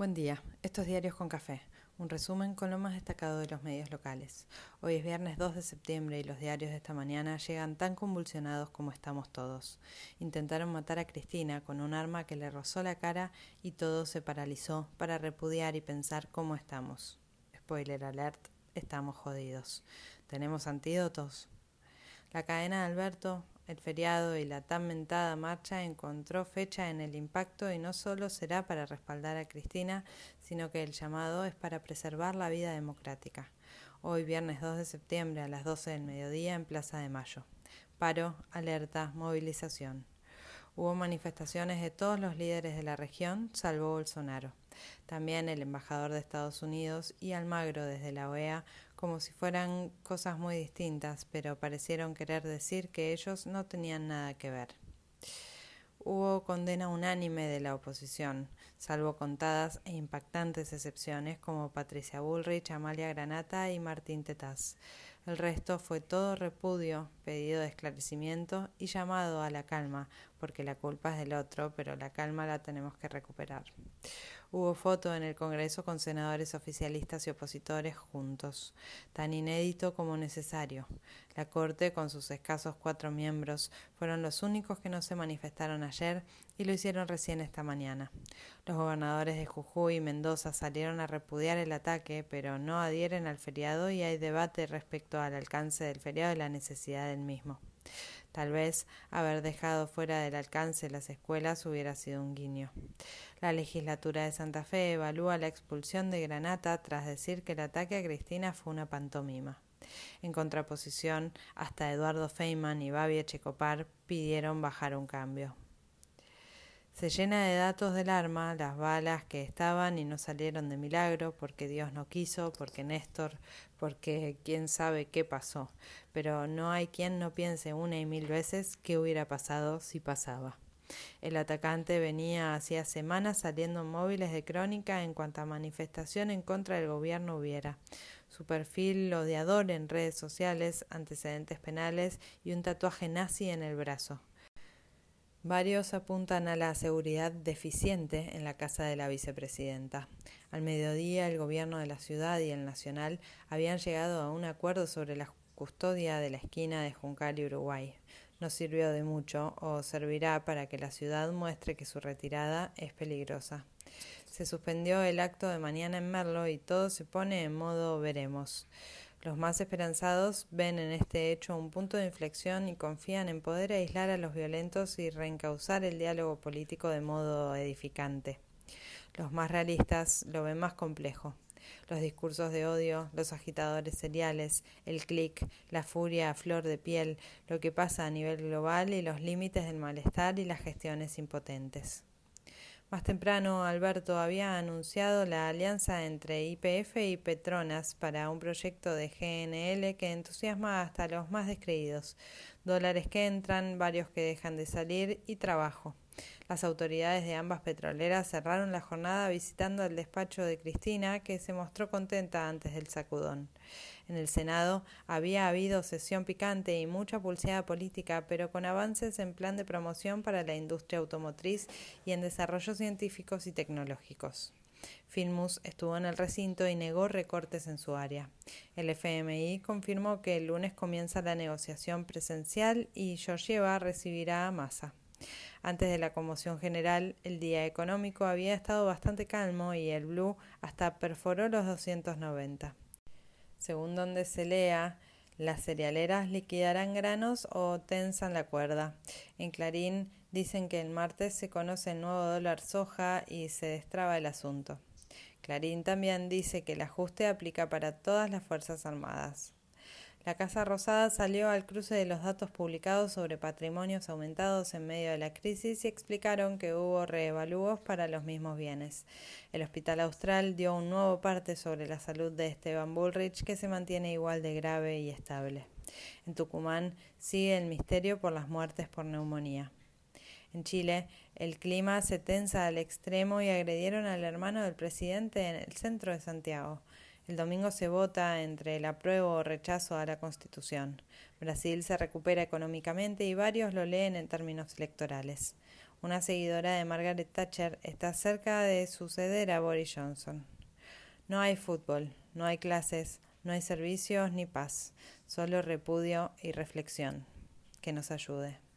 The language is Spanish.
Buen día, estos diarios con café. Un resumen con lo más destacado de los medios locales. Hoy es viernes 2 de septiembre y los diarios de esta mañana llegan tan convulsionados como estamos todos. Intentaron matar a Cristina con un arma que le rozó la cara y todo se paralizó para repudiar y pensar cómo estamos. Spoiler alert, estamos jodidos. ¿Tenemos antídotos? La cadena de Alberto el feriado y la tan mentada marcha encontró fecha en el impacto y no solo será para respaldar a Cristina, sino que el llamado es para preservar la vida democrática. Hoy, viernes 2 de septiembre, a las 12 del mediodía, en Plaza de Mayo. Paro, alerta, movilización. Hubo manifestaciones de todos los líderes de la región, salvo Bolsonaro. También el embajador de Estados Unidos y Almagro desde la OEA como si fueran cosas muy distintas, pero parecieron querer decir que ellos no tenían nada que ver. Hubo condena unánime de la oposición, salvo contadas e impactantes excepciones como Patricia Bullrich, Amalia Granata y Martín Tetaz. El resto fue todo repudio, pedido de esclarecimiento y llamado a la calma, porque la culpa es del otro, pero la calma la tenemos que recuperar. Hubo foto en el Congreso con senadores oficialistas y opositores juntos, tan inédito como necesario. La Corte, con sus escasos cuatro miembros, fueron los únicos que no se manifestaron ayer y lo hicieron recién esta mañana. Los gobernadores de Jujuy y Mendoza salieron a repudiar el ataque, pero no adhieren al feriado y hay debate respecto al alcance del feriado y la necesidad del mismo. Tal vez haber dejado fuera del alcance las escuelas hubiera sido un guiño. La legislatura de Santa Fe evalúa la expulsión de Granata tras decir que el ataque a Cristina fue una pantomima. En contraposición, hasta Eduardo Feynman y Babi Echecopar pidieron bajar un cambio. Se llena de datos del arma, las balas que estaban y no salieron de milagro, porque Dios no quiso, porque Néstor, porque quién sabe qué pasó. Pero no hay quien no piense una y mil veces qué hubiera pasado si pasaba. El atacante venía hacía semanas saliendo móviles de crónica en cuanta manifestación en contra del gobierno hubiera. Su perfil odiador en redes sociales, antecedentes penales y un tatuaje nazi en el brazo. Varios apuntan a la seguridad deficiente en la casa de la vicepresidenta. Al mediodía, el gobierno de la ciudad y el nacional habían llegado a un acuerdo sobre la custodia de la esquina de Juncal y Uruguay. No sirvió de mucho o servirá para que la ciudad muestre que su retirada es peligrosa. Se suspendió el acto de mañana en Merlo y todo se pone en modo veremos. Los más esperanzados ven en este hecho un punto de inflexión y confían en poder aislar a los violentos y reencauzar el diálogo político de modo edificante. Los más realistas lo ven más complejo. Los discursos de odio, los agitadores seriales, el clic, la furia a flor de piel, lo que pasa a nivel global y los límites del malestar y las gestiones impotentes. Más temprano, Alberto había anunciado la alianza entre IPF y Petronas para un proyecto de GNL que entusiasma hasta los más descreídos. Dólares que entran, varios que dejan de salir y trabajo. Las autoridades de ambas petroleras cerraron la jornada visitando el despacho de Cristina, que se mostró contenta antes del sacudón. En el Senado había habido sesión picante y mucha pulseada política, pero con avances en plan de promoción para la industria automotriz y en desarrollos científicos y tecnológicos. Filmus estuvo en el recinto y negó recortes en su área. El FMI confirmó que el lunes comienza la negociación presencial y Georgieva recibirá a Massa. Antes de la conmoción general, el día económico había estado bastante calmo y el blue hasta perforó los 290. Según donde se lea, las cerealeras liquidarán granos o tensan la cuerda. En Clarín dicen que el martes se conoce el nuevo dólar soja y se destraba el asunto. Clarín también dice que el ajuste aplica para todas las Fuerzas Armadas. La Casa Rosada salió al cruce de los datos publicados sobre patrimonios aumentados en medio de la crisis y explicaron que hubo reevalúos para los mismos bienes. El Hospital Austral dio un nuevo parte sobre la salud de Esteban Bullrich que se mantiene igual de grave y estable. En Tucumán sigue el misterio por las muertes por neumonía. En Chile, el clima se tensa al extremo y agredieron al hermano del presidente en el centro de Santiago. El domingo se vota entre el apruebo o rechazo a la Constitución. Brasil se recupera económicamente y varios lo leen en términos electorales. una seguidora de Margaret Thatcher, está cerca de suceder a Boris Johnson. No hay fútbol, no hay clases, no hay servicios ni paz, solo repudio y reflexión. Que nos ayude.